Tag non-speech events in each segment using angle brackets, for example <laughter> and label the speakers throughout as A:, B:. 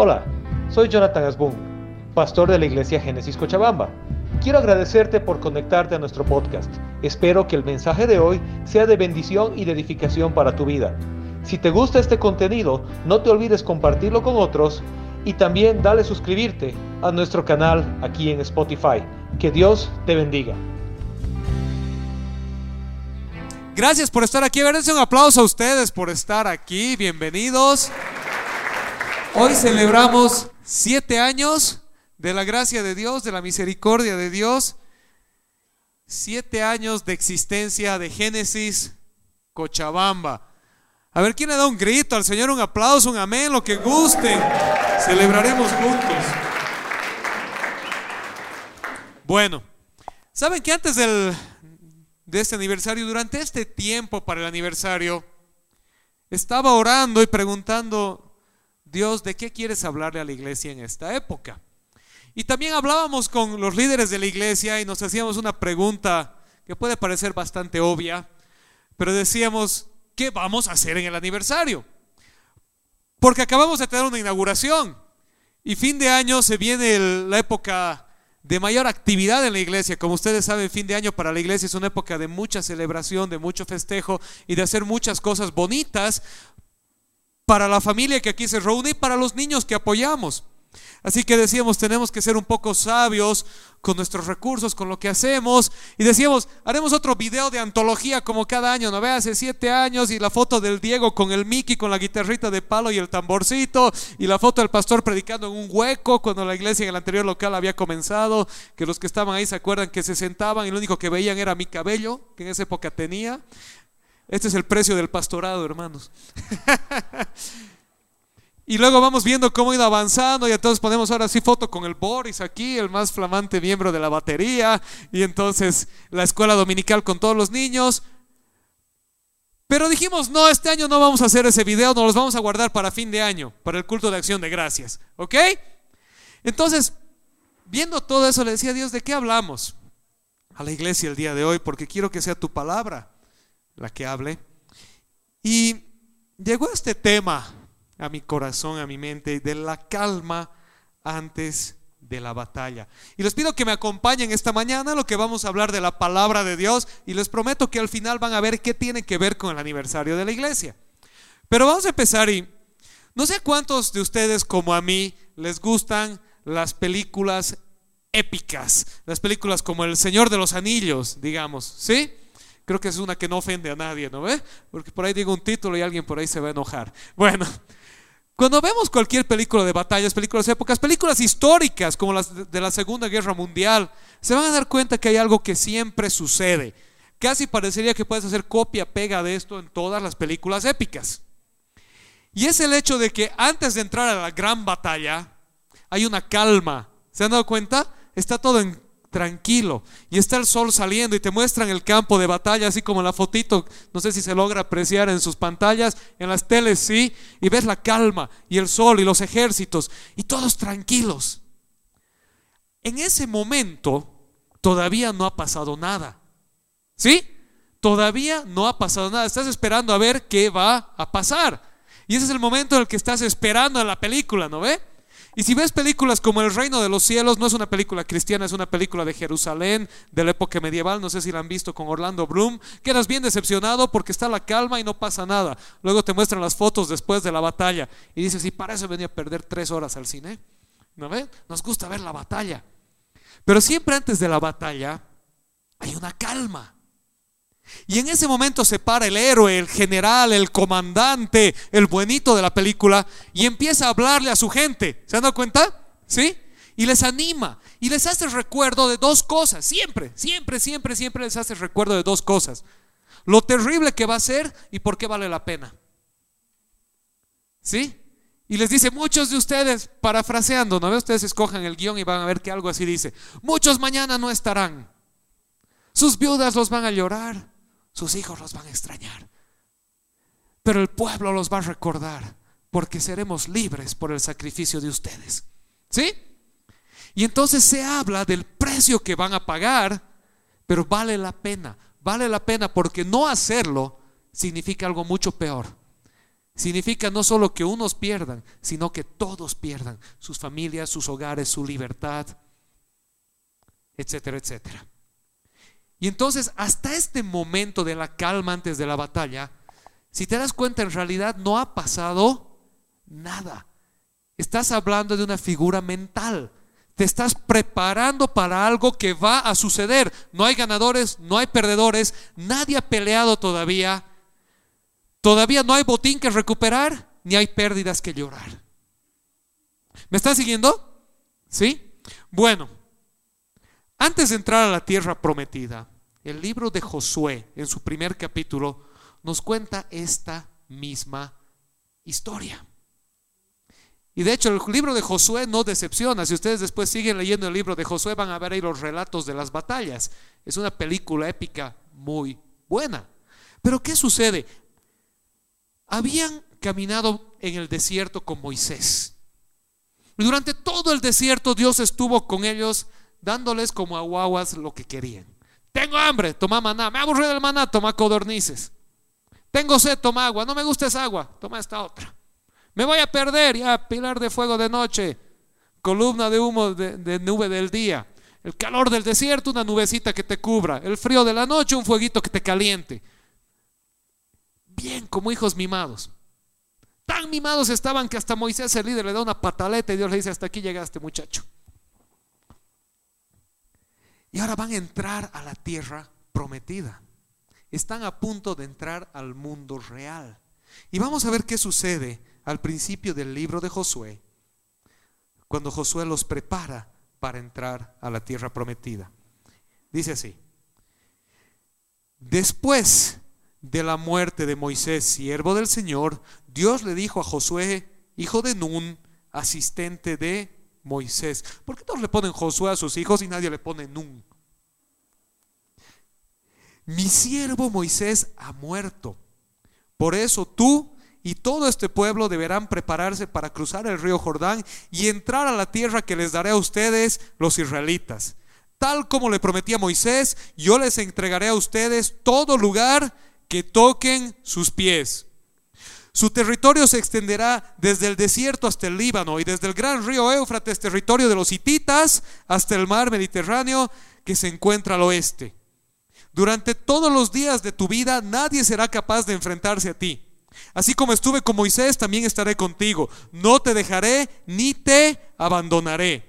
A: Hola, soy Jonathan Asbun, pastor de la iglesia Génesis Cochabamba. Quiero agradecerte por conectarte a nuestro podcast. Espero que el mensaje de hoy sea de bendición y de edificación para tu vida. Si te gusta este contenido, no te olvides compartirlo con otros y también dale suscribirte a nuestro canal aquí en Spotify. Que Dios te bendiga.
B: Gracias por estar aquí. Dense un aplauso a ustedes por estar aquí. Bienvenidos. Hoy celebramos siete años de la gracia de Dios, de la misericordia de Dios. Siete años de existencia de Génesis Cochabamba. A ver, ¿quién le da un grito al Señor? Un aplauso, un amén, lo que gusten. Celebraremos juntos. Bueno, ¿saben que antes del, de este aniversario, durante este tiempo para el aniversario, estaba orando y preguntando, Dios, ¿de qué quieres hablarle a la iglesia en esta época? Y también hablábamos con los líderes de la iglesia y nos hacíamos una pregunta que puede parecer bastante obvia, pero decíamos, ¿qué vamos a hacer en el aniversario? Porque acabamos de tener una inauguración y fin de año se viene la época de mayor actividad en la iglesia. Como ustedes saben, fin de año para la iglesia es una época de mucha celebración, de mucho festejo y de hacer muchas cosas bonitas para la familia que aquí se reúne y para los niños que apoyamos. Así que decíamos, tenemos que ser un poco sabios con nuestros recursos, con lo que hacemos. Y decíamos, haremos otro video de antología como cada año, ¿no ve? Hace siete años y la foto del Diego con el Mickey, con la guitarrita de palo y el tamborcito. Y la foto del pastor predicando en un hueco cuando la iglesia en el anterior local había comenzado. Que los que estaban ahí se acuerdan que se sentaban y lo único que veían era mi cabello, que en esa época tenía. Este es el precio del pastorado, hermanos. <laughs> y luego vamos viendo cómo ha ido avanzando y entonces ponemos ahora sí foto con el Boris aquí, el más flamante miembro de la batería, y entonces la escuela dominical con todos los niños. Pero dijimos, no, este año no vamos a hacer ese video, nos los vamos a guardar para fin de año, para el culto de acción de gracias, ¿ok? Entonces, viendo todo eso, le decía a Dios, ¿de qué hablamos? A la iglesia el día de hoy, porque quiero que sea tu palabra la que hable. Y llegó este tema a mi corazón, a mi mente, de la calma antes de la batalla. Y les pido que me acompañen esta mañana lo que vamos a hablar de la palabra de Dios y les prometo que al final van a ver qué tiene que ver con el aniversario de la iglesia. Pero vamos a empezar y no sé cuántos de ustedes como a mí les gustan las películas épicas, las películas como El Señor de los Anillos, digamos, ¿sí? Creo que es una que no ofende a nadie, ¿no ve? Porque por ahí digo un título y alguien por ahí se va a enojar. Bueno, cuando vemos cualquier película de batallas, películas de épocas, películas históricas como las de la Segunda Guerra Mundial, se van a dar cuenta que hay algo que siempre sucede. Casi parecería que puedes hacer copia, pega de esto en todas las películas épicas. Y es el hecho de que antes de entrar a la gran batalla, hay una calma. ¿Se han dado cuenta? Está todo en tranquilo y está el sol saliendo y te muestran el campo de batalla, así como la fotito, no sé si se logra apreciar en sus pantallas, en las teles sí, y ves la calma y el sol y los ejércitos y todos tranquilos. En ese momento todavía no ha pasado nada. ¿Sí? Todavía no ha pasado nada. Estás esperando a ver qué va a pasar. Y ese es el momento en el que estás esperando en la película, ¿no ve? Y si ves películas como El Reino de los Cielos, no es una película cristiana, es una película de Jerusalén, de la época medieval, no sé si la han visto con Orlando Bloom, quedas bien decepcionado porque está la calma y no pasa nada. Luego te muestran las fotos después de la batalla y dices, y para eso venía a perder tres horas al cine. ¿No ves? Nos gusta ver la batalla. Pero siempre antes de la batalla hay una calma. Y en ese momento se para el héroe, el general, el comandante, el buenito de la película y empieza a hablarle a su gente. ¿Se han dado cuenta? ¿Sí? Y les anima y les hace recuerdo de dos cosas. Siempre, siempre, siempre, siempre les hace recuerdo de dos cosas. Lo terrible que va a ser y por qué vale la pena. ¿Sí? Y les dice, muchos de ustedes, parafraseando, ¿no? Ustedes escojan el guion y van a ver que algo así dice. Muchos mañana no estarán. Sus viudas los van a llorar sus hijos los van a extrañar. Pero el pueblo los va a recordar porque seremos libres por el sacrificio de ustedes. ¿Sí? Y entonces se habla del precio que van a pagar, pero vale la pena. Vale la pena porque no hacerlo significa algo mucho peor. significa no solo que unos pierdan, sino que todos pierdan sus familias, sus hogares, su libertad, etcétera, etcétera. Y entonces, hasta este momento de la calma antes de la batalla, si te das cuenta, en realidad no ha pasado nada. Estás hablando de una figura mental. Te estás preparando para algo que va a suceder. No hay ganadores, no hay perdedores, nadie ha peleado todavía. Todavía no hay botín que recuperar, ni hay pérdidas que llorar. ¿Me están siguiendo? ¿Sí? Bueno, antes de entrar a la tierra prometida, el libro de Josué, en su primer capítulo, nos cuenta esta misma historia. Y de hecho el libro de Josué no decepciona. Si ustedes después siguen leyendo el libro de Josué van a ver ahí los relatos de las batallas. Es una película épica muy buena. Pero ¿qué sucede? Habían caminado en el desierto con Moisés. Y durante todo el desierto Dios estuvo con ellos dándoles como aguaguas lo que querían. Tengo hambre, toma maná. Me aburrí del maná, toma codornices. Tengo sed, toma agua. No me gusta esa agua, toma esta otra. Me voy a perder, ya, pilar de fuego de noche, columna de humo de, nube del día. El calor del desierto, una nubecita que te cubra. El frío de la noche, un fueguito que te caliente. Bien, como hijos mimados. Tan mimados estaban que hasta Moisés, el líder, le da una pataleta y Dios le dice, hasta aquí llegaste muchacho. Y ahora van a entrar a la tierra prometida están a punto de entrar al mundo real. Y vamos a ver qué sucede al principio del libro de Josué, cuando Josué los prepara para entrar a la tierra prometida. Dice así, después de la muerte de Moisés, siervo del Señor, Dios le dijo a Josué, hijo de Nun, asistente de Moisés. ¿Por qué todos le ponen Josué a sus hijos y nadie le pone Nun? mi siervo Moisés ha muerto. Por eso tú y todo este pueblo deberán prepararse para cruzar el río Jordán y entrar a la tierra que les daré a ustedes, los israelitas. Tal como le prometí a Moisés, yo les entregaré a ustedes todo lugar que toquen sus pies. Su territorio se extenderá desde el desierto hasta el Líbano y desde el gran río Éufrates, territorio de los hititas, hasta el mar Mediterráneo que se encuentra al oeste. Durante todos los días de tu vida nadie será capaz de enfrentarse a ti. Así como estuve con Moisés, también estaré contigo. No te dejaré ni te abandonaré.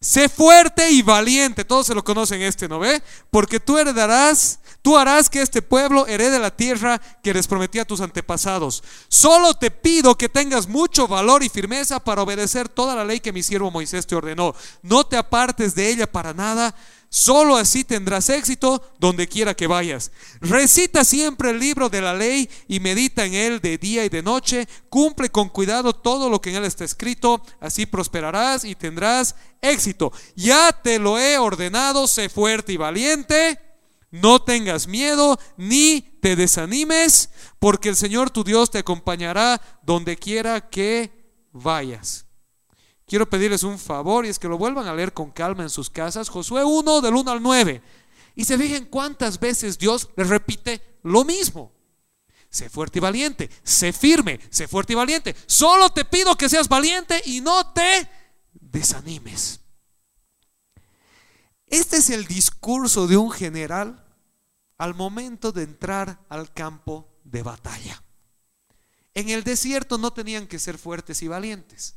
B: Sé fuerte y valiente. Todos se lo conocen este, ¿no ve? Porque tú heredarás, tú harás que este pueblo herede la tierra que les prometí a tus antepasados. Solo te pido que tengas mucho valor y firmeza para obedecer toda la ley que mi siervo Moisés te ordenó. No te apartes de ella para nada Solo así tendrás éxito donde quiera que vayas. Recita siempre el libro de la ley y medita en él de día y de noche. Cumple con cuidado todo lo que en él está escrito. Así prosperarás y tendrás éxito. Ya te lo he ordenado, sé fuerte y valiente. No tengas miedo ni te desanimes, porque el Señor tu Dios te acompañará donde quiera que vayas quiero pedirles un favor y es que lo vuelvan a leer con calma en sus casas. Josué 1 del 1 al 9. Y se fijen cuántas veces Dios les repite lo mismo. Sé fuerte y valiente, sé firme, sé fuerte y valiente. Solo te pido que seas valiente y no te desanimes. Este es el discurso de un general al momento de entrar al campo de batalla. En el desierto no tenían que ser fuertes y valientes.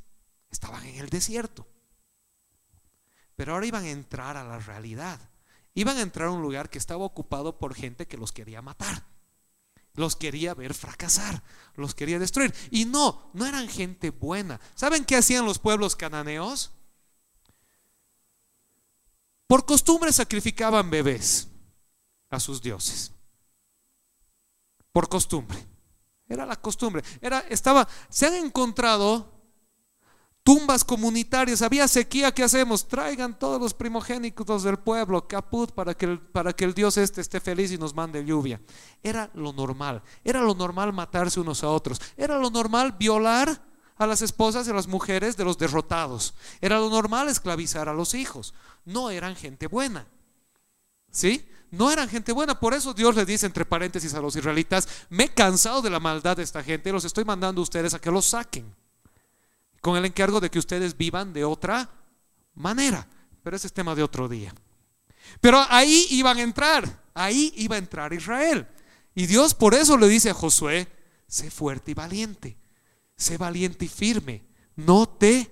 B: Estaban en el desierto. Pero ahora iban a entrar a la realidad. Iban a entrar a un lugar que estaba ocupado por gente que los quería matar. Los quería ver fracasar. Los quería destruir. Y no, no eran gente buena. ¿Saben qué hacían los pueblos cananeos? Por costumbre sacrificaban bebés a sus dioses. Por costumbre. Era la costumbre. Era, estaba, se han encontrado tumbas comunitarias, había sequía, ¿qué hacemos? Traigan todos los primogénitos del pueblo, caput, para que, el, para que el Dios este esté feliz y nos mande lluvia. Era lo normal, era lo normal matarse unos a otros, era lo normal violar a las esposas y a las mujeres de los derrotados, era lo normal esclavizar a los hijos, no eran gente buena. ¿Sí? No eran gente buena, por eso Dios le dice entre paréntesis a los israelitas, me he cansado de la maldad de esta gente, los estoy mandando a ustedes a que los saquen, con el encargo de que ustedes vivan de otra manera. Pero ese es tema de otro día. Pero ahí iban a entrar, ahí iba a entrar Israel. Y Dios por eso le dice a Josué, sé fuerte y valiente, sé valiente y firme, no te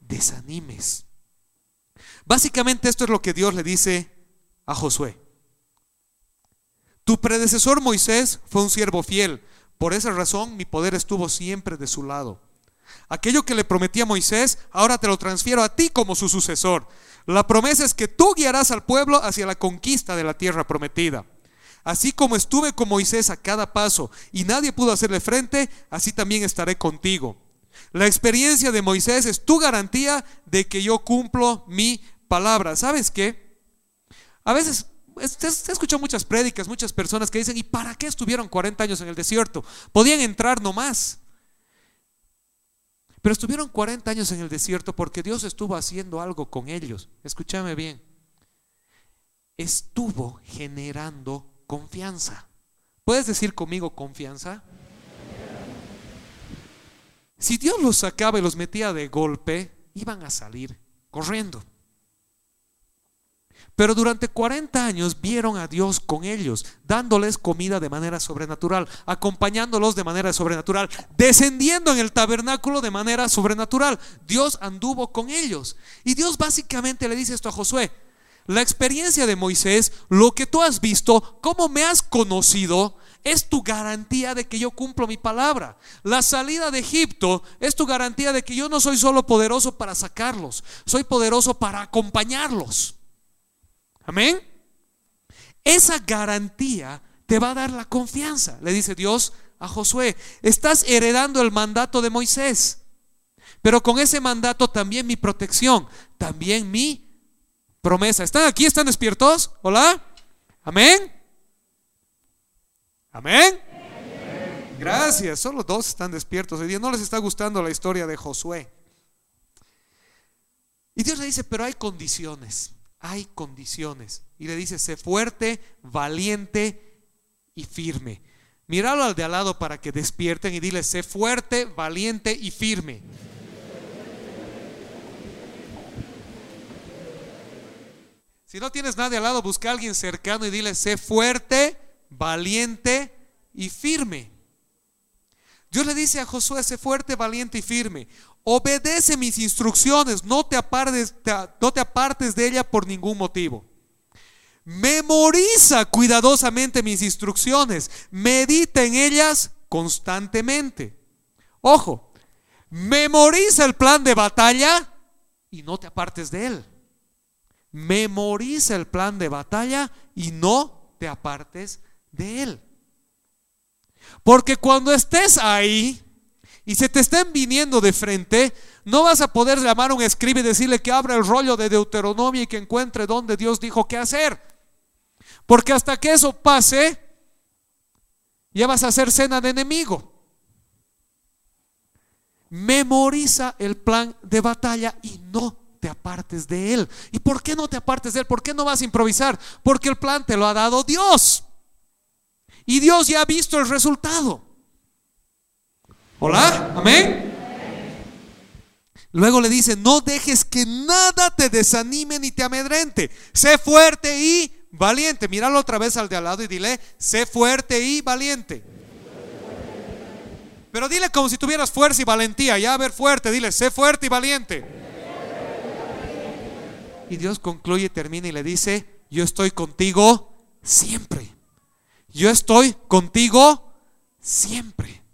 B: desanimes. Básicamente esto es lo que Dios le dice a Josué. Tu predecesor Moisés fue un siervo fiel, por esa razón mi poder estuvo siempre de su lado. Aquello que le prometí a Moisés, ahora te lo transfiero a ti como su sucesor. La promesa es que tú guiarás al pueblo hacia la conquista de la tierra prometida. Así como estuve con Moisés a cada paso y nadie pudo hacerle frente, así también estaré contigo. La experiencia de Moisés es tu garantía de que yo cumplo mi palabra. ¿Sabes qué? A veces se escuchado muchas prédicas, muchas personas que dicen, ¿y para qué estuvieron 40 años en el desierto? Podían entrar nomás. Pero estuvieron 40 años en el desierto porque Dios estuvo haciendo algo con ellos. Escúchame bien. Estuvo generando confianza. ¿Puedes decir conmigo confianza? Si Dios los sacaba y los metía de golpe, iban a salir corriendo. Pero durante 40 años vieron a Dios con ellos, dándoles comida de manera sobrenatural, acompañándolos de manera sobrenatural, descendiendo en el tabernáculo de manera sobrenatural. Dios anduvo con ellos. Y Dios básicamente le dice esto a Josué. La experiencia de Moisés, lo que tú has visto, cómo me has conocido, es tu garantía de que yo cumplo mi palabra. La salida de Egipto es tu garantía de que yo no soy solo poderoso para sacarlos, soy poderoso para acompañarlos. Amén. Esa garantía te va a dar la confianza, le dice Dios a Josué. Estás heredando el mandato de Moisés, pero con ese mandato también mi protección, también mi promesa. ¿Están aquí? ¿Están despiertos? Hola. Amén. Amén. Gracias. Solo dos están despiertos. Hoy día no les está gustando la historia de Josué. Y Dios le dice, pero hay condiciones hay condiciones. Y le dice, sé fuerte, valiente y firme. Míralo al de al lado para que despierten y dile, sé fuerte, valiente y firme. Si no tienes nadie al lado, busca a alguien cercano y dile, sé fuerte, valiente y firme. Dios le dice a Josué, sé fuerte, valiente y firme. Obedece mis instrucciones, no te apartes, no te apartes de ella por ningún motivo. Memoriza cuidadosamente mis instrucciones, medita en ellas constantemente. Ojo, memoriza el plan de batalla y no te apartes de él. Memoriza el plan de batalla y no te apartes de él. Porque cuando estés ahí, y se te estén viniendo de frente, no vas a poder llamar a un escriba y decirle que abra el rollo de Deuteronomio y que encuentre donde Dios dijo qué hacer. Porque hasta que eso pase, ya vas a hacer cena de enemigo. Memoriza el plan de batalla y no te apartes de él. ¿Y por qué no te apartes de él? ¿Por qué no vas a improvisar? Porque el plan te lo ha dado Dios. Y Dios ya ha visto el resultado. Hola, amén. Luego le dice, no dejes que nada te desanime ni te amedrente. Sé fuerte y valiente. Míralo otra vez al de al lado y dile, sé fuerte y valiente. Pero dile como si tuvieras fuerza y valentía. Ya a ver fuerte, dile, sé fuerte y valiente. Y Dios concluye, termina y le dice, yo estoy contigo siempre. Yo estoy contigo siempre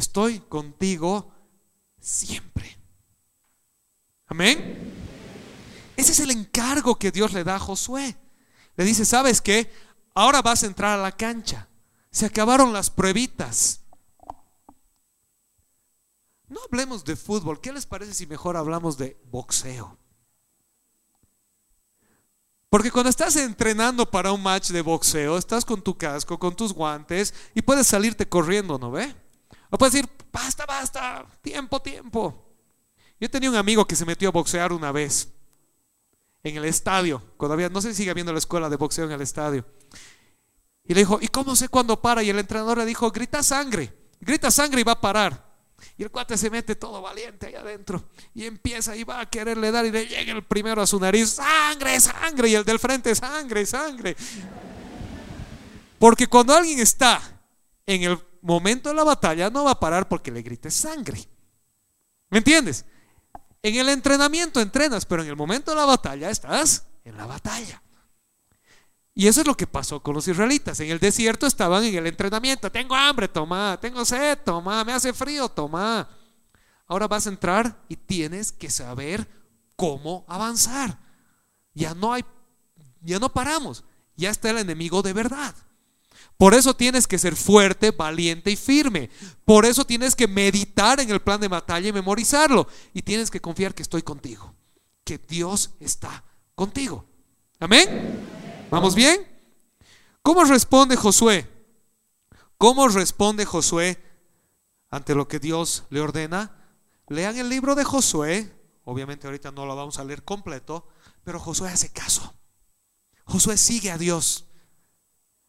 B: estoy contigo siempre. Amén. Ese es el encargo que Dios le da a Josué. Le dice, ¿sabes qué? Ahora vas a entrar a la cancha. Se acabaron las pruebitas. No hablemos de fútbol. ¿Qué les parece si mejor hablamos de boxeo? Porque cuando estás entrenando para un match de boxeo, estás con tu casco, con tus guantes y puedes salirte corriendo, ¿no ve? O puedes decir, basta, basta, tiempo, tiempo. Yo tenía un amigo que se metió a boxear una vez. en el estadio, cuando no sé si sigue habiendo la escuela de boxeo en el estadio. Y le dijo, ¿y cómo sé cuándo para? Y el entrenador le dijo, grita sangre, grita sangre y va a parar. Y el cuate se mete todo valiente ahí adentro y empieza y va a quererle dar y le llega el primero a su nariz, sangre, sangre, y el del frente, sangre, sangre. Porque cuando alguien está en el momento de la batalla, no va a parar porque le grites sangre. ¿Me entiendes? En el entrenamiento entrenas, pero en el momento de la batalla estás en la batalla. Y eso es lo que pasó con los israelitas. En el desierto estaban en el entrenamiento. Tengo hambre, toma. Tengo sed, toma. Me hace frío, toma. Ahora vas a entrar y tienes que saber cómo avanzar. Ya no hay, ya no paramos. Ya está el enemigo de verdad. Por eso tienes que ser fuerte, valiente y firme. Por eso tienes que meditar en el plan de batalla y memorizarlo. Y tienes que confiar que estoy contigo. Que Dios está contigo. Amén. ¿Vamos bien? ¿Cómo responde Josué? ¿Cómo responde Josué ante lo que Dios le ordena? Lean el libro de Josué. Obviamente ahorita no lo vamos a leer completo, pero Josué hace caso. Josué sigue a Dios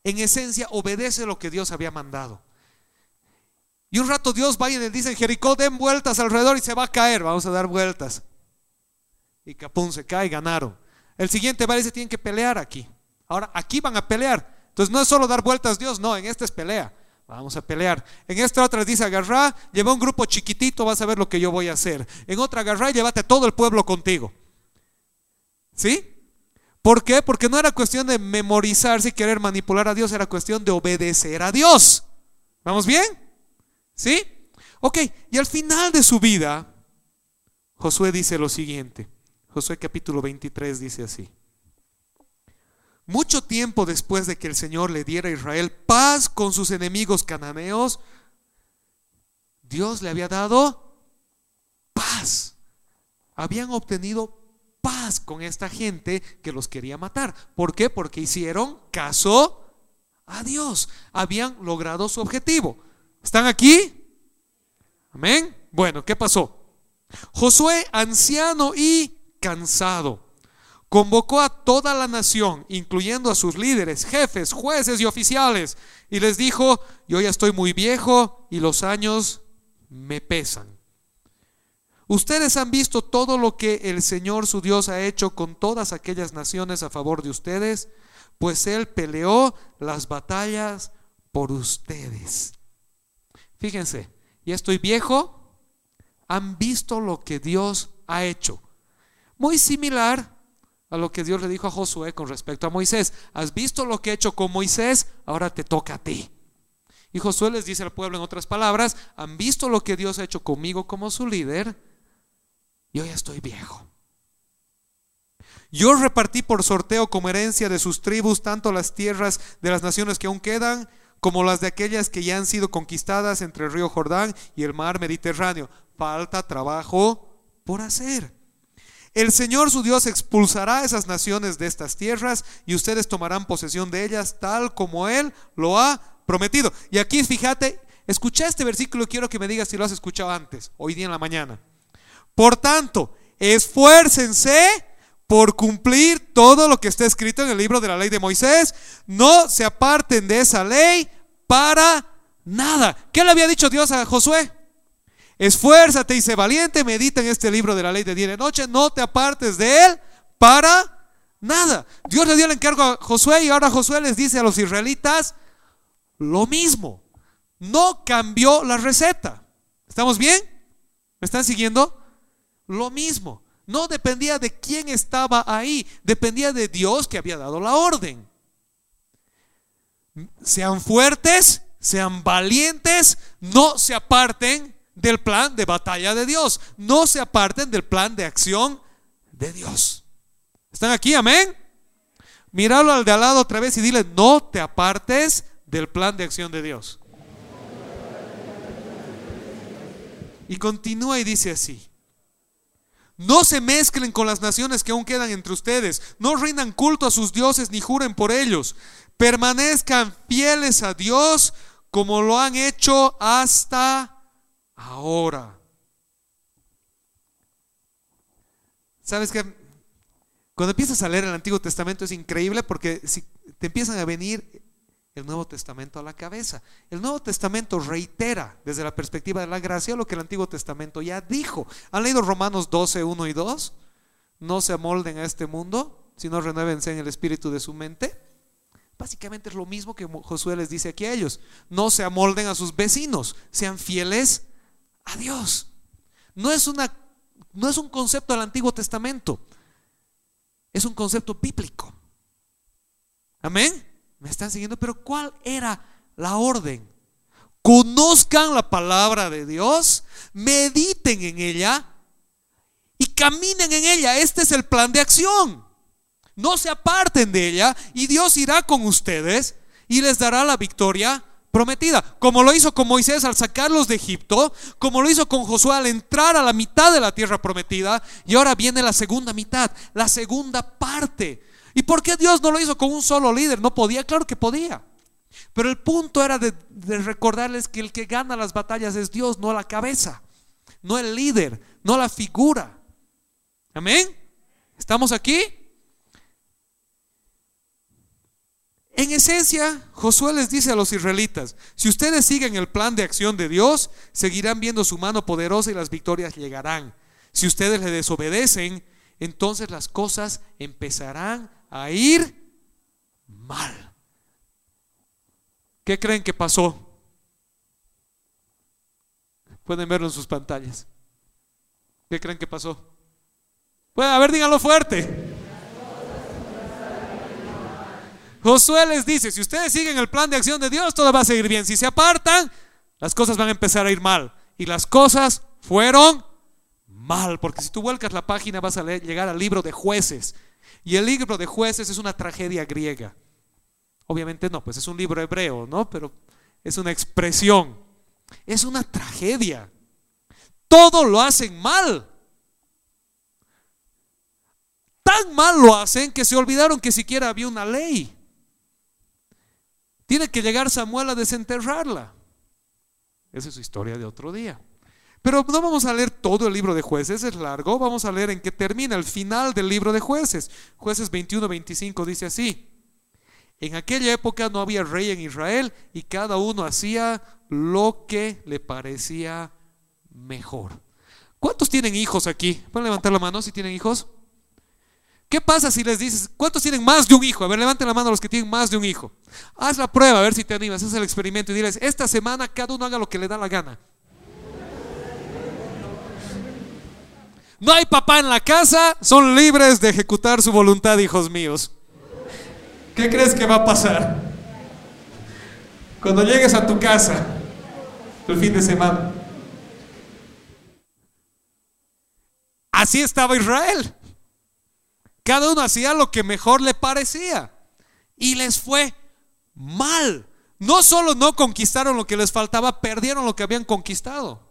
B: en esencia obedece lo que Dios había mandado. Y un rato Dios va y le dice Jericó, den vueltas alrededor y se va a caer, vamos a dar vueltas. Y Capún se cae ganaron. El siguiente va y dice, tienen que pelear aquí. Ahora, aquí van a pelear. Entonces no es solo dar vueltas Dios, no, en esta es pelea. Vamos a pelear. En esta otra dice agarrá, lleva un grupo chiquitito, vas a ver lo que yo voy a hacer. En otra agarrá, llévate todo el pueblo contigo. ¿Sí? ¿Por qué? Porque no era cuestión de memorizarse y querer manipular a Dios, era cuestión de obedecer a Dios. ¿Vamos bien? ¿Sí? Ok, y al final de su vida, Josué dice lo siguiente. Josué capítulo 23 dice así. Mucho tiempo después de que el Señor le diera a Israel paz con sus enemigos cananeos, Dios le había dado paz. Habían obtenido paz con esta gente que los quería matar. ¿Por qué? Porque hicieron caso a Dios. Habían logrado su objetivo. ¿Están aquí? Amén. Bueno, ¿qué pasó? Josué, anciano y cansado, convocó a toda la nación, incluyendo a sus líderes, jefes, jueces y oficiales, y les dijo, yo ya estoy muy viejo y los años me pesan. Ustedes han visto todo lo que el Señor su Dios ha hecho con todas aquellas naciones a favor de ustedes, pues Él peleó las batallas por ustedes. Fíjense, ya estoy viejo, han visto lo que Dios ha hecho. Muy similar a lo que Dios le dijo a Josué con respecto a Moisés. Has visto lo que he hecho con Moisés, ahora te toca a ti. Y Josué les dice al pueblo en otras palabras, han visto lo que Dios ha hecho conmigo como su líder, yo ya estoy viejo. Yo repartí por sorteo como herencia de sus tribus tanto las tierras de las naciones que aún quedan como las de aquellas que ya han sido conquistadas entre el río Jordán y el mar Mediterráneo. Falta trabajo por hacer. El Señor su Dios expulsará esas naciones de estas tierras y ustedes tomarán posesión de ellas tal como Él lo ha prometido. Y aquí fíjate, escucha este versículo y quiero que me digas si lo has escuchado antes, hoy día en la mañana. Por tanto, esfuércense por cumplir todo lo que está escrito en el libro de la ley de Moisés. No se aparten de esa ley para nada. ¿Qué le había dicho Dios a Josué? Esfuérzate y sé valiente, medita en este libro de la ley de día y de noche, no te apartes de él para nada. Dios le dio el encargo a Josué y ahora Josué les dice a los israelitas lo mismo. No cambió la receta. ¿Estamos bien? ¿Me están siguiendo? lo mismo. No dependía de quién estaba ahí, dependía de Dios que había dado la orden. Sean fuertes, sean valientes, no se aparten del plan de batalla de Dios, no se aparten del plan de acción de Dios. ¿Están aquí? Amén. Míralo al de al lado otra vez y dile, no te apartes del plan de acción de Dios. Y continúa y dice así. No se mezclen con las naciones que aún quedan entre ustedes. No rindan culto a sus dioses ni juren por ellos. Permanezcan fieles a Dios como lo han hecho hasta ahora. ¿Sabes qué? Cuando empiezas a leer el Antiguo Testamento es increíble porque te empiezan a venir el Nuevo Testamento a la cabeza. El Nuevo Testamento reitera desde la perspectiva de la gracia lo que el Antiguo Testamento ya dijo. ¿Han leído Romanos 12, 1 y 2? No se amolden a este mundo, sino renuévense en el espíritu de su mente. Básicamente es lo mismo que Josué les dice aquí a ellos. No se amolden a sus vecinos, sean fieles a Dios. No es, una, no es un concepto del Antiguo Testamento, es un concepto bíblico. Amén. ¿Me están siguiendo? Pero ¿cuál era la orden? Conozcan la palabra de Dios, mediten en ella y caminen en ella. Este es el plan de acción. No se aparten de ella y Dios irá con ustedes y les dará la victoria prometida, como lo hizo con Moisés al sacarlos de Egipto, como lo hizo con Josué al entrar a la mitad de la tierra prometida, y ahora viene la segunda mitad, la segunda parte. ¿Y por qué Dios no lo hizo con un solo líder? No podía, claro que podía. Pero el punto era de, recordarles que el que gana las batallas es Dios, no la cabeza, no el líder, no la figura. Amén. ¿Estamos aquí? En esencia, Josué les dice a los israelitas, si ustedes siguen el plan de acción de Dios, seguirán viendo su mano poderosa y las victorias llegarán. Si ustedes le desobedecen, entonces las cosas empezarán a ir mal. ¿Qué creen que pasó? Pueden verlo en sus pantallas. ¿Qué creen que pasó? Pueden, a ver, díganlo fuerte. Josué les dice, si ustedes siguen el plan de acción de Dios, todo va a seguir bien. Si se apartan, las cosas van a empezar a ir mal. Y las cosas fueron mal, porque si tú vuelcas la página vas a llegar al libro de jueces. Y el libro de jueces es una tragedia griega. Obviamente no, pues es un libro hebreo, ¿no? Pero es una expresión. Es una tragedia. Todo lo hacen mal. Tan mal lo hacen que se olvidaron que siquiera había una ley. Tiene que llegar Samuel a desenterrarla. Esa es su historia de otro día. Pero no vamos a leer todo el libro de jueces, es largo, vamos a leer en qué termina el final del libro de jueces. Jueces 21-25 dice así, en aquella época no había rey en Israel y cada uno hacía lo que le parecía mejor. ¿Cuántos tienen hijos aquí? Pueden levantar la mano si tienen hijos. ¿Qué pasa si les dices, ¿cuántos tienen más de un hijo? A ver, levanten la mano los que tienen más de un hijo. Haz la prueba, a ver si te animas, haz el experimento y diles, esta semana cada uno haga lo que le da la gana. No hay papá en la casa, son libres de ejecutar su voluntad, hijos míos. ¿Qué crees que va a pasar? Cuando llegues a tu casa el fin de semana. Así estaba Israel. Cada uno hacía lo que mejor le parecía. Y les fue mal. No solo no conquistaron lo que les faltaba, perdieron lo que habían conquistado.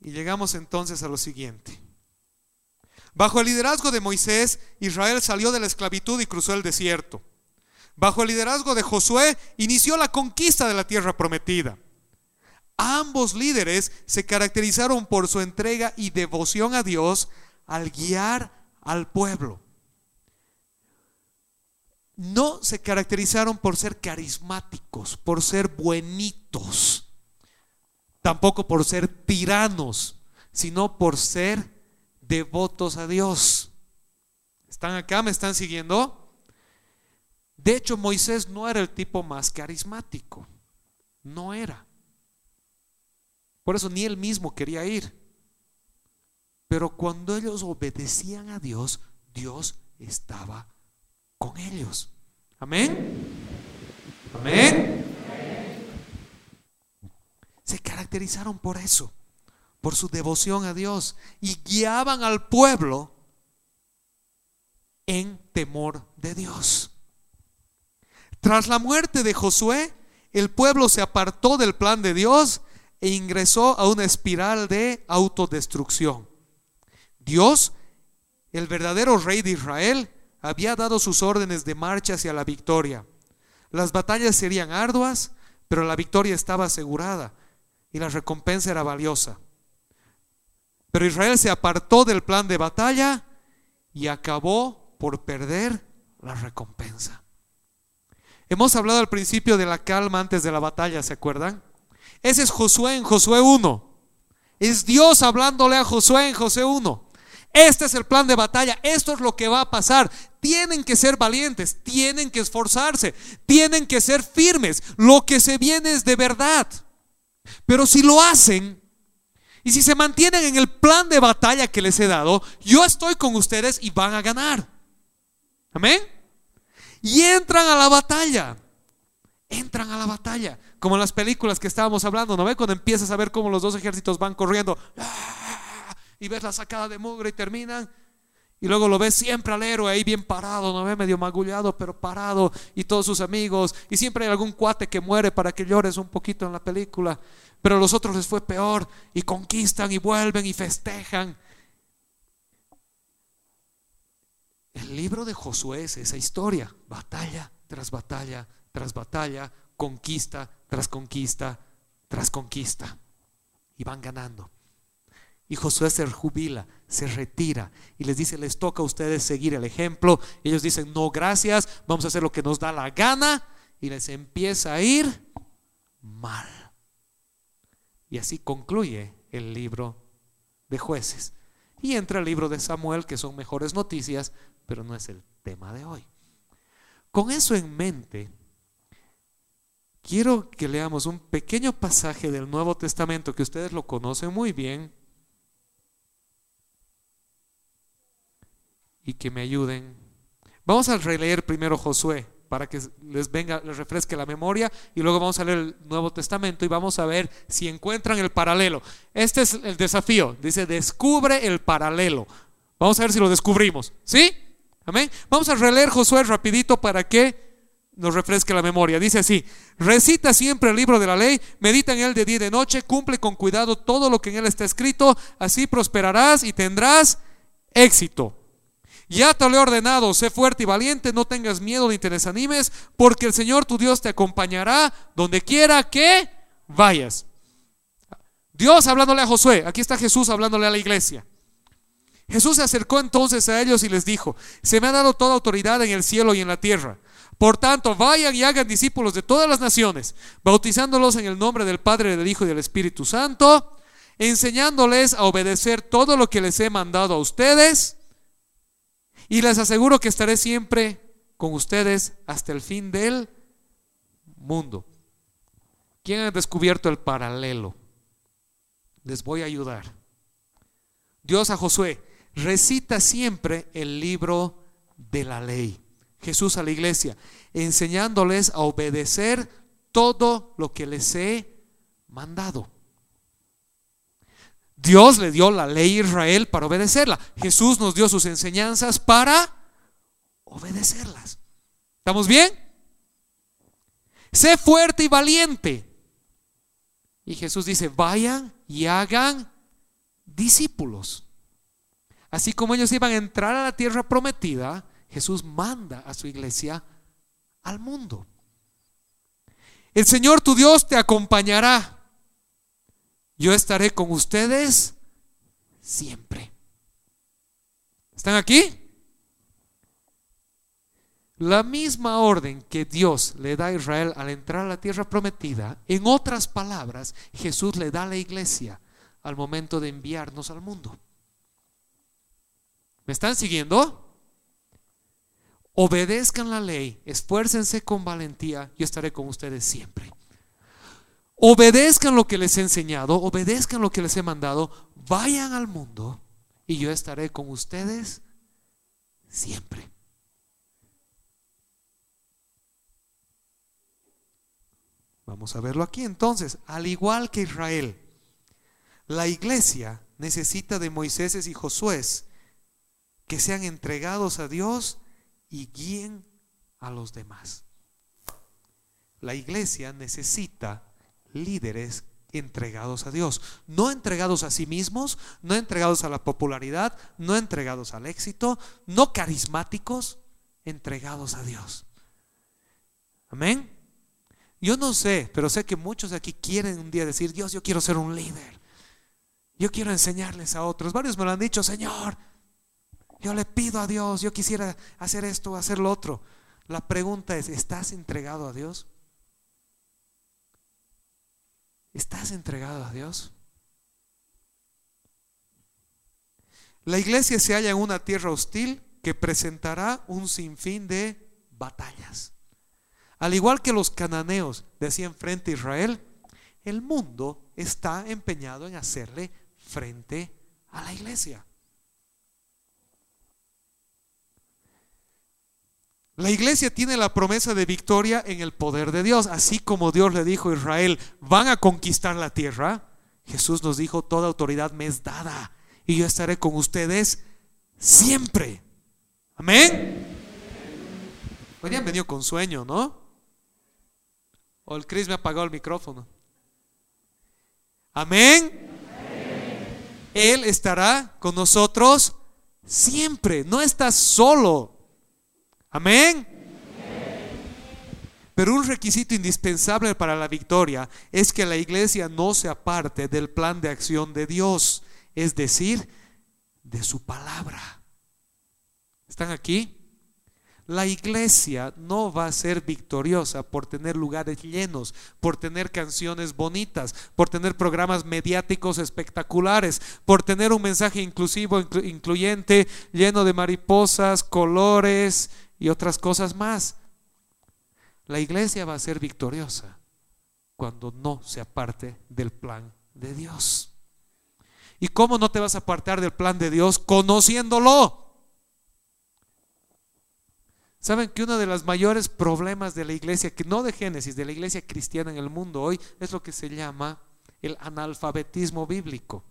B: Y llegamos entonces a lo siguiente. Bajo el liderazgo de Moisés, Israel salió de la esclavitud y cruzó el desierto. Bajo el liderazgo de Josué, inició la conquista de la tierra prometida. Ambos líderes se caracterizaron por su entrega y devoción a Dios al guiar al pueblo. No se caracterizaron por ser carismáticos, por ser buenitos tampoco por ser tiranos, sino por ser devotos a Dios. ¿Están acá? ¿Me están siguiendo? De hecho, Moisés no era el tipo más carismático. No era. Por eso ni él mismo quería ir. Pero cuando ellos obedecían a Dios, Dios estaba con ellos. Amén. Amén se caracterizaron por eso, por su devoción a Dios y guiaban al pueblo en temor de Dios. Tras la muerte de Josué, el pueblo se apartó del plan de Dios e ingresó a una espiral de autodestrucción. Dios, el verdadero rey de Israel, había dado sus órdenes de marcha hacia la victoria. Las batallas serían arduas, pero la victoria estaba asegurada y la recompensa era valiosa. Pero Israel se apartó del plan de batalla y acabó por perder la recompensa. Hemos hablado al principio de la calma antes de la batalla, ¿se acuerdan? Ese es Josué en Josué 1. Es Dios hablándole a Josué en Josué 1. Este es el plan de batalla, esto es lo que va a pasar. Tienen que ser valientes, tienen que esforzarse, tienen que ser firmes. Lo que se viene es de verdad. Pero si lo hacen y si se mantienen en el plan de batalla que les he dado, yo estoy con ustedes y van a ganar. Amén. Y entran a la batalla. Entran a la batalla. Como en las películas que estábamos hablando, ¿no ve? Cuando empiezas a ver cómo los dos ejércitos van corriendo. Y ves la sacada de mugre y terminan. Y luego lo ves siempre al héroe ahí bien parado, ¿no ve? Medio magullado, pero parado. Y todos sus amigos. Y siempre hay algún cuate que muere para que llores un poquito en la película. Pero a los otros les fue peor. Y conquistan y vuelven y festejan. El libro de Josué es esa historia. Batalla tras batalla tras batalla, conquista tras conquista tras conquista. Y van ganando. Y Josué se jubila, se retira y les dice, les toca a ustedes seguir el ejemplo. Ellos dicen, no, gracias, vamos a hacer lo que nos da la gana. Y les empieza a ir mal. Y así concluye el libro de jueces. Y entra el libro de Samuel, que son mejores noticias, pero no es el tema de hoy. Con eso en mente, quiero que leamos un pequeño pasaje del Nuevo Testamento que ustedes lo conocen muy bien y que me ayuden. Vamos a releer primero Josué para que les venga, les refresque la memoria y luego vamos a leer el Nuevo Testamento y vamos a ver si encuentran el paralelo. Este es el desafío, dice, descubre el paralelo. Vamos a ver si lo descubrimos, ¿sí? Amén. Vamos a releer Josué rapidito para que nos refresque la memoria. Dice así, recita siempre el libro de la ley, medita en él de día y de noche, cumple con cuidado todo lo que en él está escrito, así prosperarás y tendrás éxito. Ya te lo he ordenado, sé fuerte y valiente, no tengas miedo ni te desanimes, porque el Señor tu Dios te acompañará donde quiera que vayas. Dios hablándole a Josué, aquí está Jesús hablándole a la iglesia. Jesús se acercó entonces a ellos y les dijo, se me ha dado toda autoridad en el cielo y en la tierra. Por tanto, vayan y hagan discípulos de todas las naciones, bautizándolos en el nombre del Padre, del Hijo y del Espíritu Santo, enseñándoles a obedecer todo lo que les he mandado a ustedes, y les aseguro que estaré siempre con ustedes hasta el fin del mundo. ¿Quién ha descubierto el paralelo? Les voy a ayudar. Dios a Josué, recita siempre el libro de la ley. Jesús a la iglesia, enseñándoles a obedecer todo lo que les he mandado. Dios le dio la ley a Israel para obedecerla. Jesús nos dio sus enseñanzas para obedecerlas. ¿Estamos bien? Sé fuerte y valiente. Y Jesús dice, vayan y hagan discípulos. Así como ellos iban a entrar a la tierra prometida, Jesús manda a su iglesia al mundo. El Señor tu Dios te acompañará. Yo estaré con ustedes siempre. ¿Están aquí? La misma orden que Dios le da a Israel al entrar a la tierra prometida, en otras palabras, Jesús le da a la iglesia al momento de enviarnos al mundo. ¿Me están siguiendo? Obedezcan la ley, esfuércense con valentía, yo estaré con ustedes siempre. Obedezcan lo que les he enseñado, obedezcan lo que les he mandado, vayan al mundo y yo estaré con ustedes siempre. Vamos a verlo aquí entonces. Al igual que Israel, la iglesia necesita de Moisés y Josué que sean entregados a Dios y guíen a los demás. La iglesia necesita líderes entregados a Dios, no entregados a sí mismos, no entregados a la popularidad, no entregados al éxito, no carismáticos, entregados a Dios. Amén. Yo no sé, pero sé que muchos de aquí quieren un día decir, Dios, yo quiero ser un líder. Yo quiero enseñarles a otros. Varios me lo han dicho, Señor, yo le pido a Dios, yo quisiera hacer esto, hacer lo otro. La pregunta es, ¿estás entregado a Dios? ¿Estás entregado a Dios? La iglesia se halla en una tierra hostil que presentará un sinfín de batallas. Al igual que los cananeos decían frente a Israel, el mundo está empeñado en hacerle frente a la iglesia. La iglesia tiene la promesa de victoria en el poder de Dios, así como Dios le dijo a Israel, van a conquistar la tierra. Jesús nos dijo, toda autoridad me es dada y yo estaré con ustedes siempre. Amén. Hoy han venido con sueño, ¿no? O el Cris me ha apagado el micrófono. Amén. Él estará con nosotros siempre. No estás solo. Amén. Pero un requisito indispensable para la victoria es que la iglesia no se aparte del plan de acción de Dios, es decir, de su palabra. ¿Están aquí? La iglesia no va a ser victoriosa por tener lugares llenos, por tener canciones bonitas, por tener programas mediáticos espectaculares, por tener un mensaje inclusivo, incluyente, lleno de mariposas, colores y otras cosas más. La iglesia va a ser victoriosa cuando no se aparte del plan de Dios. ¿Y cómo no te vas a apartar del plan de Dios? Conociéndolo. Saben que uno de los mayores problemas de la iglesia, que no de Génesis, de la iglesia cristiana en el mundo hoy, es lo que se llama el analfabetismo bíblico.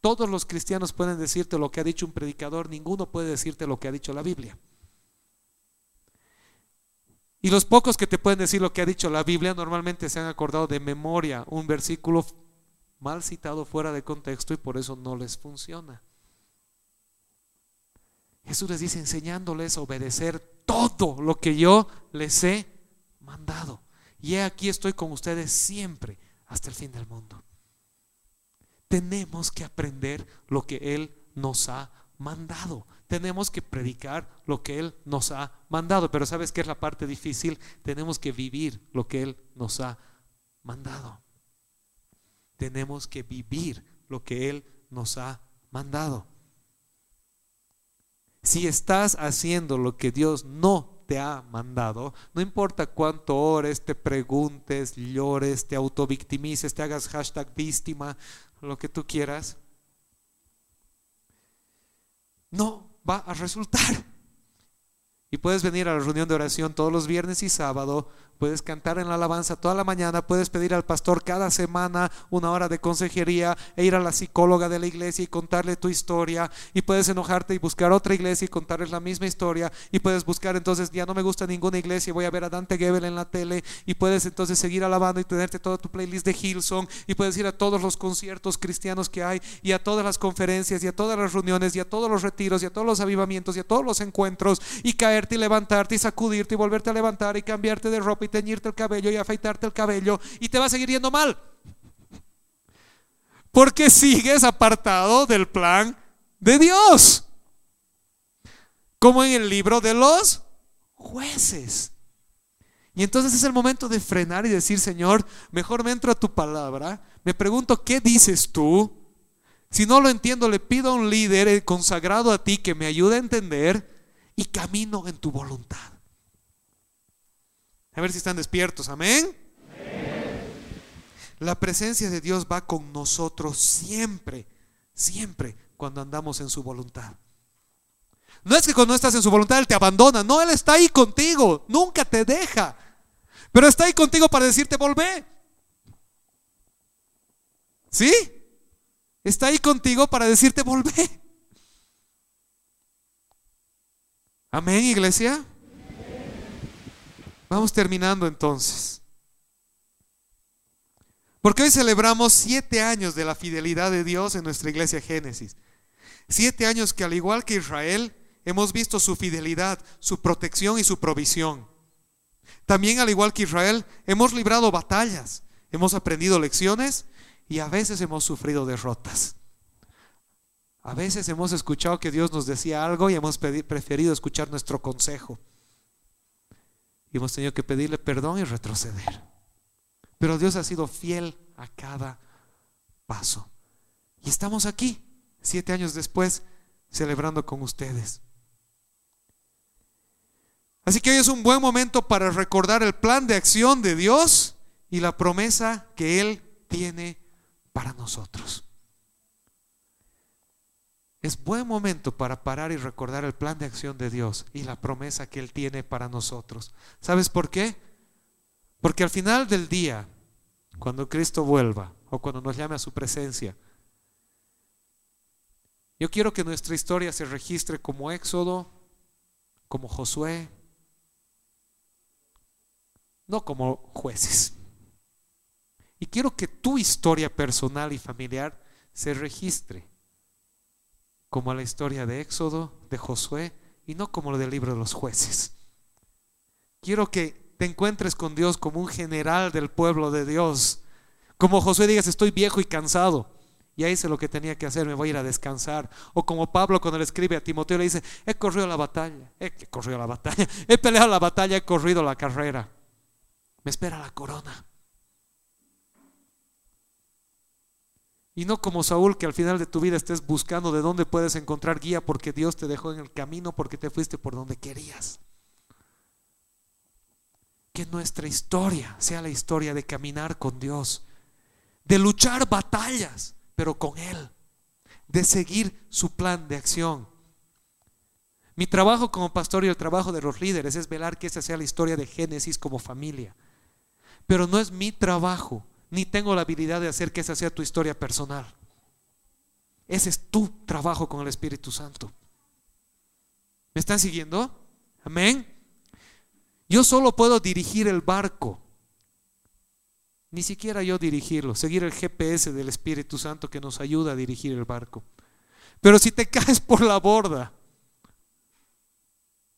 B: Todos los cristianos pueden decirte lo que ha dicho un predicador, ninguno puede decirte lo que ha dicho la Biblia. Y los pocos que te pueden decir lo que ha dicho la Biblia normalmente se han acordado de memoria un versículo mal citado fuera de contexto y por eso no les funciona. Jesús les dice enseñándoles a obedecer todo lo que yo les he mandado. Y aquí estoy con ustedes siempre hasta el fin del mundo. Tenemos que aprender lo que Él nos ha mandado. Tenemos que predicar lo que Él nos ha mandado. Pero ¿sabes qué es la parte difícil? Tenemos que vivir lo que Él nos ha mandado. Tenemos que vivir lo que Él nos ha mandado. Si estás haciendo lo que Dios no te ha mandado, no importa cuánto ores, te preguntes, llores, te autovictimices, te hagas hashtag víctima, lo que tú quieras, no va a resultar. Y puedes venir a la reunión de oración todos los viernes y sábado puedes cantar en la alabanza toda la mañana, puedes pedir al pastor cada semana una hora de consejería e ir a la psicóloga de la iglesia y contarle tu historia. Y puedes enojarte y buscar otra iglesia y contarles la misma historia. Y puedes buscar entonces ya no me gusta ninguna iglesia y voy a ver a Dante Gebel en la tele. Y puedes entonces seguir alabando y tenerte toda tu playlist de Hillsong. Y puedes ir a todos los conciertos cristianos que hay y a todas las conferencias y a todas las reuniones y a todos los retiros y a todos los avivamientos y a todos los encuentros y y levantarte y sacudirte y volverte a levantar y cambiarte de ropa y teñirte el cabello y afeitarte el cabello y te va a seguir yendo mal. Porque sigues apartado del plan de Dios. Como en el libro de los jueces. Y entonces es el momento de frenar y decir, Señor, mejor me entro a tu palabra, me pregunto, ¿qué dices tú? Si no lo entiendo, le pido a un líder consagrado a ti que me ayude a entender y camino en tu voluntad. A ver si están despiertos. Amén. La presencia de Dios va con nosotros siempre, siempre cuando andamos en su voluntad. No es que cuando estás en su voluntad Él te abandona, no, Él está ahí contigo, nunca te deja, pero está ahí contigo para decirte volvé. ¿Sí? Está ahí contigo para decirte volvé. Amén, iglesia. Vamos terminando entonces. Porque hoy celebramos siete años de la fidelidad de Dios en nuestra iglesia Génesis. Siete años que al igual que Israel hemos visto su fidelidad, su protección y su provisión. También al igual que Israel hemos librado batallas, hemos aprendido lecciones y a veces hemos sufrido derrotas. A veces hemos escuchado que Dios nos decía algo y hemos preferido escuchar nuestro consejo. Y hemos tenido que pedirle perdón y retroceder. Pero Dios ha sido fiel a cada paso. Y estamos aquí, siete años después, celebrando con ustedes. Así que hoy es un buen momento para recordar el plan de acción de Dios y la promesa que Él tiene para nosotros. Es buen momento para parar y recordar el plan de acción de Dios y la promesa que Él tiene para nosotros. ¿Sabes por qué? Porque al final del día, cuando Cristo vuelva o cuando nos llame a su presencia, yo quiero que nuestra historia se registre como Éxodo, como Josué, no como jueces. Y quiero que tu historia personal y familiar se registre como la historia de Éxodo, de Josué, y no como lo del libro de los jueces. Quiero que te encuentres con Dios como un general del pueblo de Dios. Como Josué digas, estoy viejo y cansado. Y ahí hice lo que tenía que hacer, me voy a ir a descansar. O como Pablo cuando le escribe a Timoteo le dice, he corrido la batalla, he corrido la batalla, <laughs> he peleado la batalla, he corrido la carrera. Me espera la corona. Y no como Saúl que al final de tu vida estés buscando de dónde puedes encontrar guía porque Dios te dejó en el camino porque te fuiste por donde querías. Que nuestra historia sea la historia de caminar con Dios, de luchar batallas, pero con Él, de seguir su plan de acción. Mi trabajo como pastor y el trabajo de los líderes es velar que esa sea la historia de Génesis como familia. Pero no es mi trabajo ni tengo la habilidad de hacer que esa sea tu historia personal. Ese es tu trabajo con el Espíritu Santo. ¿Me están siguiendo? Amén. Yo solo puedo dirigir el barco. Ni siquiera yo dirigirlo, seguir el GPS del Espíritu Santo que nos ayuda a dirigir el barco. Pero si te <laughs> caes por la borda,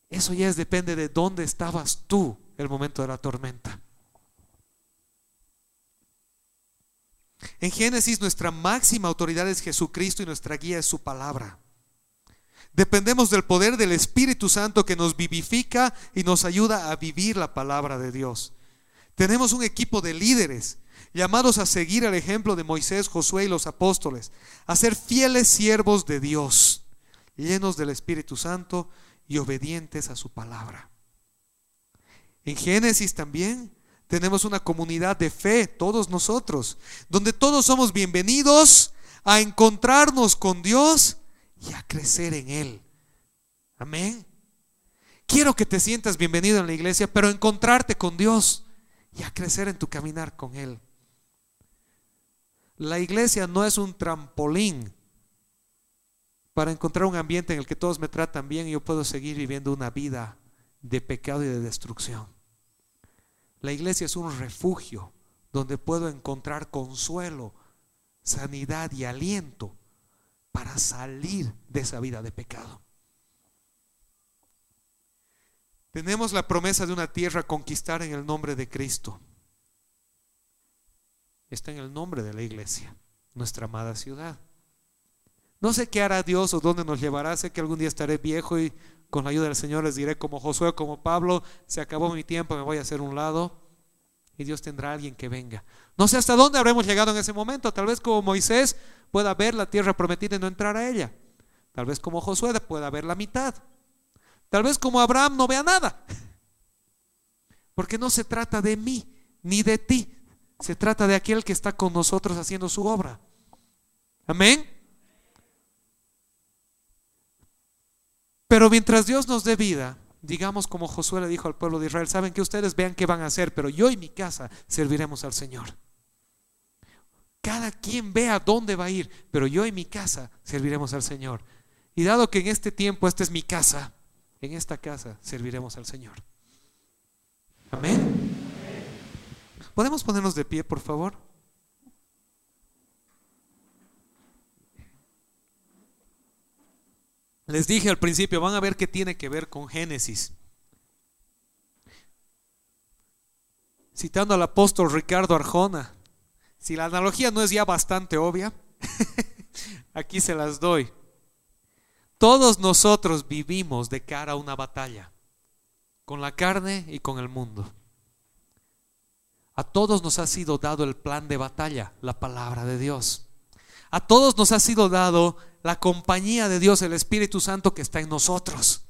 B: eso ya es, depende de dónde estabas tú el momento de la tormenta. En Génesis nuestra máxima autoridad es Jesucristo y nuestra guía es su palabra. Dependemos del poder del Espíritu Santo que nos vivifica y nos ayuda a vivir la palabra de Dios. Tenemos un equipo de líderes llamados a seguir el ejemplo de Moisés, Josué y los apóstoles, a ser fieles siervos de Dios, llenos del Espíritu Santo y obedientes a su palabra. En Génesis también tenemos una comunidad de fe, todos nosotros, donde todos somos bienvenidos a encontrarnos con Dios y a crecer en Él. Amén. Quiero que te sientas bienvenido en la iglesia, pero encontrarte con Dios y a crecer en tu caminar con Él. La iglesia no es un trampolín para encontrar un ambiente en el que todos me tratan bien y yo puedo seguir viviendo una vida de pecado y de destrucción. La iglesia es un refugio donde puedo encontrar consuelo, sanidad y aliento para salir de esa vida de pecado. Tenemos la promesa de una tierra a conquistar en el nombre de Cristo. Está en el nombre de la iglesia, nuestra amada ciudad. No sé qué hará Dios o dónde nos llevará. Sé que algún día estaré viejo y con la ayuda del Señor les diré como Josué, como Pablo, se acabó mi tiempo, me voy a hacer un lado y Dios tendrá a alguien que venga. No sé hasta dónde habremos llegado en ese momento. Tal vez como Moisés pueda ver la tierra prometida y no entrar a ella. Tal vez como Josué pueda ver la mitad. Tal vez como Abraham no vea nada. Porque no se trata de mí ni de ti. Se trata de aquel que está con nosotros haciendo su obra. Amén. Pero mientras Dios nos dé vida, digamos como Josué le dijo al pueblo de Israel, saben que ustedes vean qué van a hacer, pero yo y mi casa serviremos al Señor. Cada quien vea dónde va a ir, pero yo y mi casa serviremos al Señor. Y dado que en este tiempo esta es mi casa, en esta casa serviremos al Señor. Amén. ¿Podemos ponernos de pie, por favor? Les dije al principio, van a ver qué tiene que ver con Génesis. Citando al apóstol Ricardo Arjona, si la analogía no es ya bastante obvia, <laughs> aquí se las doy. Todos nosotros vivimos de cara a una batalla, con la carne y con el mundo. A todos nos ha sido dado el plan de batalla, la palabra de Dios. A todos nos ha sido dado la compañía de Dios, el Espíritu Santo que está en nosotros.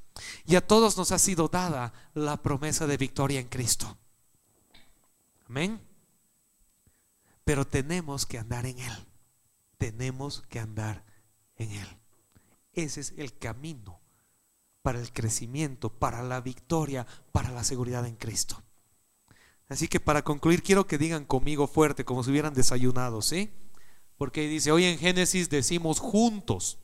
B: Y a todos nos ha sido dada la promesa de victoria en Cristo. Amén. Pero tenemos que andar en Él. Tenemos que andar en Él. Ese es el camino para el crecimiento, para la victoria, para la seguridad en Cristo. Así que para concluir quiero que digan conmigo fuerte, como si hubieran desayunado, ¿sí? Porque dice, hoy en Génesis decimos juntos.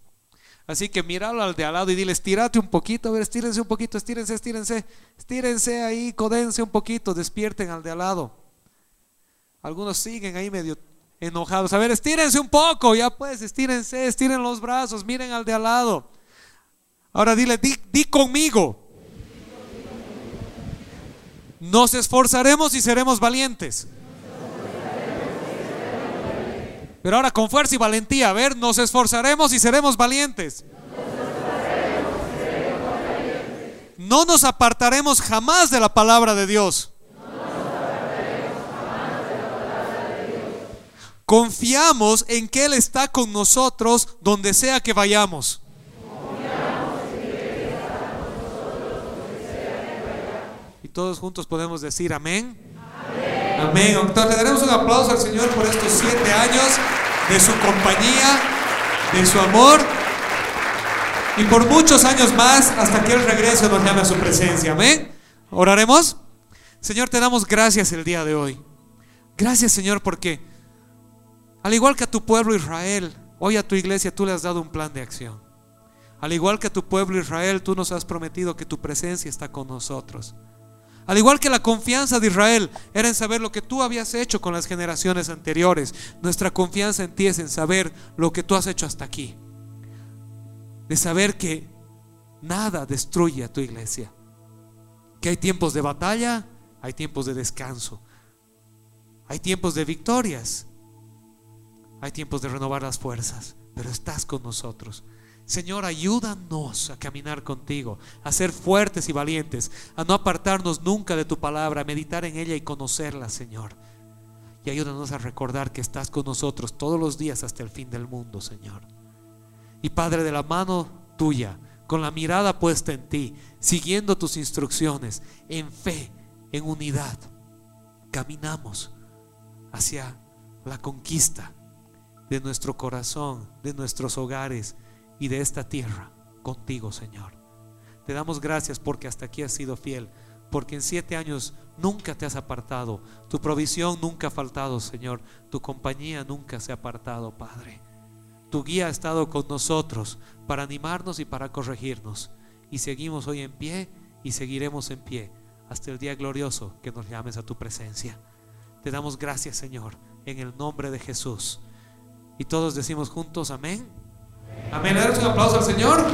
B: Así que míralo al de al lado y dile, estírate un poquito, a ver, estírense un poquito, estírense, estírense, estírense ahí, codense un poquito, despierten al de al lado. Algunos siguen ahí medio enojados. A ver, estírense un poco, ya pues, estírense, estiren los brazos, miren al de al lado. Ahora dile, di, di conmigo. Nos esforzaremos y seremos valientes. Pero ahora con fuerza y valentía, a ver, nos esforzaremos y seremos valientes. No nos apartaremos jamás de la palabra de Dios. Confiamos en que Él está con nosotros donde sea que vayamos. Y todos juntos podemos decir amén. Amén. Entonces le daremos un aplauso al Señor por estos siete años de su compañía, de su amor y por muchos años más hasta que Él regrese nos llame a su presencia. Amén. Oraremos. Señor, te damos gracias el día de hoy. Gracias, Señor, porque al igual que a tu pueblo Israel, hoy a tu iglesia tú le has dado un plan de acción. Al igual que a tu pueblo Israel, tú nos has prometido que tu presencia está con nosotros. Al igual que la confianza de Israel era en saber lo que tú habías hecho con las generaciones anteriores, nuestra confianza en ti es en saber lo que tú has hecho hasta aquí. De saber que nada destruye a tu iglesia. Que hay tiempos de batalla, hay tiempos de descanso. Hay tiempos de victorias. Hay tiempos de renovar las fuerzas, pero estás con nosotros. Señor, ayúdanos a caminar contigo, a ser fuertes y valientes, a no apartarnos nunca de tu palabra, a meditar en ella y conocerla, Señor. Y ayúdanos a recordar que estás con nosotros todos los días hasta el fin del mundo, Señor. Y Padre, de la mano tuya, con la mirada puesta en ti, siguiendo tus instrucciones, en fe, en unidad, caminamos hacia la conquista de nuestro corazón, de nuestros hogares y de esta tierra contigo, Señor. Te damos gracias porque hasta aquí has sido fiel, porque en siete años nunca te has apartado, tu provisión nunca ha faltado, Señor, tu compañía nunca se ha apartado, Padre. Tu guía ha estado con nosotros para animarnos y para corregirnos. Y seguimos hoy en pie y seguiremos en pie hasta el día glorioso que nos llames a tu presencia. Te damos gracias, Señor, en el nombre de Jesús. Y todos decimos juntos, amén. Amén. Damos un aplauso al Señor.